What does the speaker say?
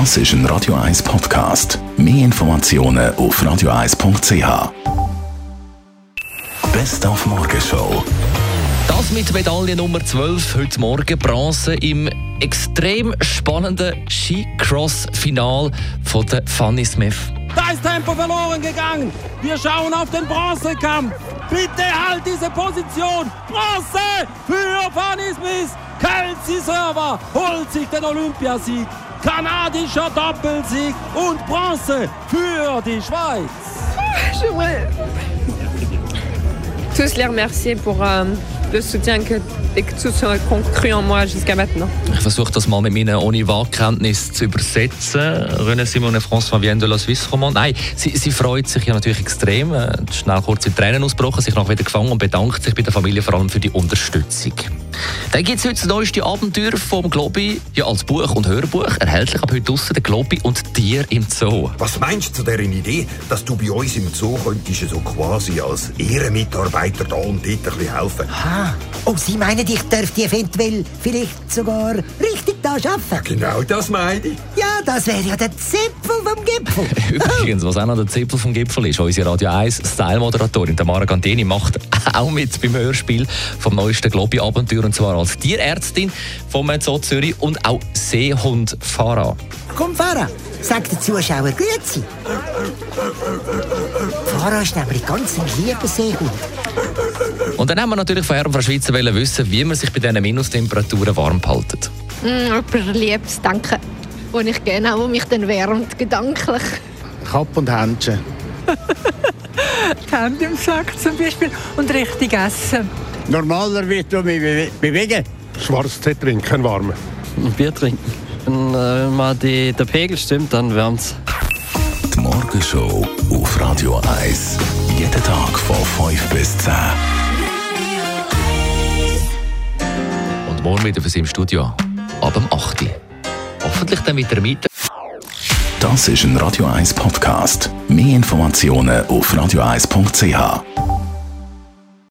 Das ist ein Radio 1 Podcast. Mehr Informationen auf radio1.ch. Best auf Morgenshow. Das mit Medaille Nummer 12 heute Morgen Bronze im extrem spannenden Skicross-Final von der Fanny Smith. Da ist Tempo verloren gegangen. Wir schauen auf den Bronzekampf. Bitte halt diese Position. Bronze für Fanny Smith. Kelsey Server holt sich den Olympiasieg. Kanadischer Doppelsieg und Bronze für die Schweiz. J'aimerais tous les remercier pour euh, le soutien que, et que tous ont cru en moi jusqu'à maintenant. Ich versuche das mal mit meinen ohne Wahlkenntnis zu übersetzen. René Simone François vient de la Suisse romande. Nein, sie, sie freut sich ja natürlich extrem. Äh, Schnell kurz in Tränen ausgebrochen, sich noch wieder gefangen und bedankt sich bei der Familie vor allem für die Unterstützung. Dann gibt es heute das neueste Abenteuer vom Globi, ja als Buch und Hörbuch, erhältlich ab heute draussen, der Globi und Tier im Zoo. Was meinst du zu dieser Idee, dass du bei uns im Zoo könntest so quasi als Ehrenmitarbeiter da und dort ein bisschen helfen? Ah, oh, Sie meinen, ich dürfte eventuell vielleicht sogar richtig da arbeiten? Genau das meine ich. Ja, das wäre ja der Zipfel vom Gipfel. Übrigens, was auch noch der Zipfel vom Gipfel ist, unsere Radio 1 Style-Moderatorin Tamara Gantini macht auch mit beim Hörspiel vom neuesten Globi-Abenteuer und zwar als Tierärztin vom Zoo Zürich und auch Seehund Farah. Komm, Farah, sag den Zuschauern Grüezi. Farah ist nämlich ganz ein lieber Seehund. Und dann haben wir natürlich von Herrn Frau Schweizer wissen, wie man sich bei diesen Minustemperaturen warm hält. Mm, jemand Liebes, danke. Wo ich gerne auch, mich dann wärmt, gedanklich. Kapp und Händchen. die Hände im Sack zum Beispiel und richtig essen. Normaler wird du mich bewe- bewegen. Schwarztee trinken, warme. Bier trinken. Und, äh, wenn mal die, der Pegel stimmt, dann wärmt's. Die Morgenshow auf Radio 1. Jeden Tag von 5 bis 10. morgen wieder für Sie im Studio. Ab dem 8. Uhr. Hoffentlich dann mit der Miete. Das ist ein Radio 1 Podcast. Mehr Informationen auf radio1.ch.